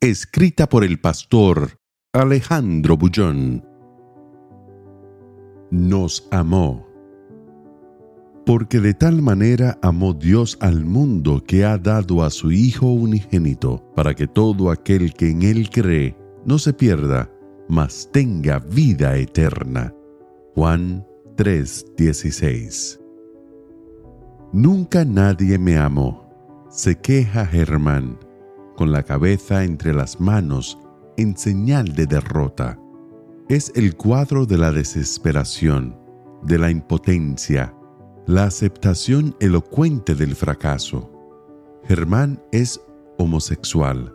Escrita por el pastor Alejandro Bullón. Nos amó. Porque de tal manera amó Dios al mundo que ha dado a su Hijo unigénito, para que todo aquel que en Él cree no se pierda, mas tenga vida eterna. Juan 3:16 Nunca nadie me amó, se queja Germán, con la cabeza entre las manos en señal de derrota. Es el cuadro de la desesperación, de la impotencia, la aceptación elocuente del fracaso. Germán es homosexual.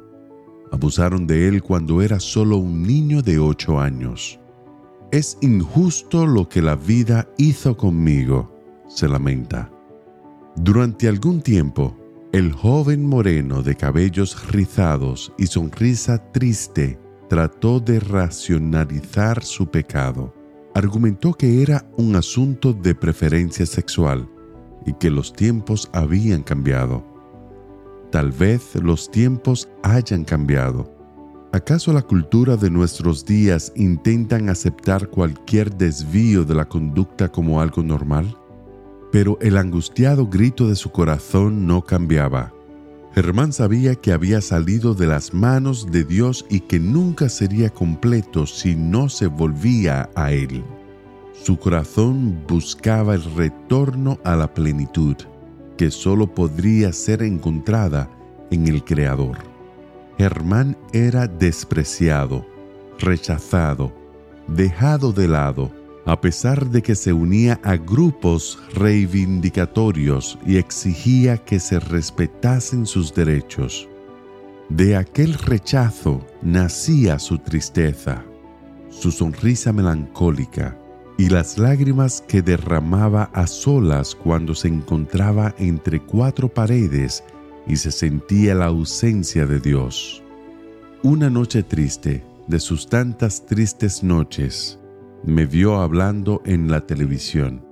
Abusaron de él cuando era solo un niño de ocho años. Es injusto lo que la vida hizo conmigo, se lamenta. Durante algún tiempo, el joven moreno de cabellos rizados y sonrisa triste trató de racionalizar su pecado. Argumentó que era un asunto de preferencia sexual y que los tiempos habían cambiado. Tal vez los tiempos hayan cambiado. ¿Acaso la cultura de nuestros días intentan aceptar cualquier desvío de la conducta como algo normal? Pero el angustiado grito de su corazón no cambiaba. Germán sabía que había salido de las manos de Dios y que nunca sería completo si no se volvía a Él. Su corazón buscaba el retorno a la plenitud, que solo podría ser encontrada en el Creador. Germán era despreciado, rechazado, dejado de lado, a pesar de que se unía a grupos reivindicatorios y exigía que se respetasen sus derechos. De aquel rechazo nacía su tristeza, su sonrisa melancólica y las lágrimas que derramaba a solas cuando se encontraba entre cuatro paredes y se sentía la ausencia de Dios. Una noche triste, de sus tantas tristes noches, me vio hablando en la televisión.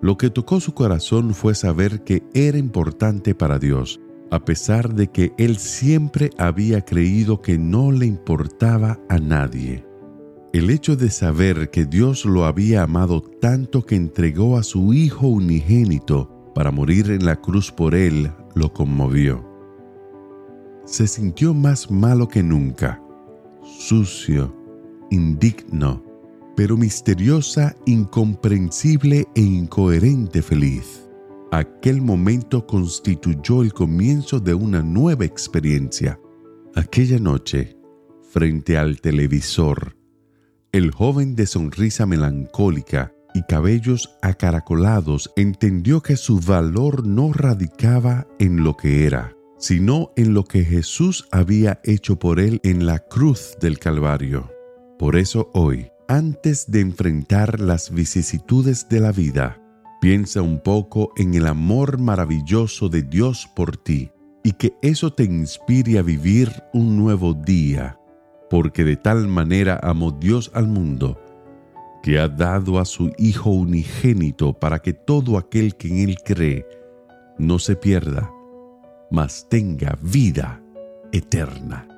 Lo que tocó su corazón fue saber que era importante para Dios, a pesar de que él siempre había creído que no le importaba a nadie. El hecho de saber que Dios lo había amado tanto que entregó a su Hijo unigénito para morir en la cruz por él lo conmovió. Se sintió más malo que nunca, sucio, indigno, pero misteriosa, incomprensible e incoherente feliz. Aquel momento constituyó el comienzo de una nueva experiencia. Aquella noche, frente al televisor, el joven de sonrisa melancólica y cabellos acaracolados entendió que su valor no radicaba en lo que era, sino en lo que Jesús había hecho por él en la cruz del Calvario. Por eso hoy, antes de enfrentar las vicisitudes de la vida, piensa un poco en el amor maravilloso de Dios por ti y que eso te inspire a vivir un nuevo día, porque de tal manera amó Dios al mundo, que ha dado a su Hijo unigénito para que todo aquel que en Él cree no se pierda, mas tenga vida eterna.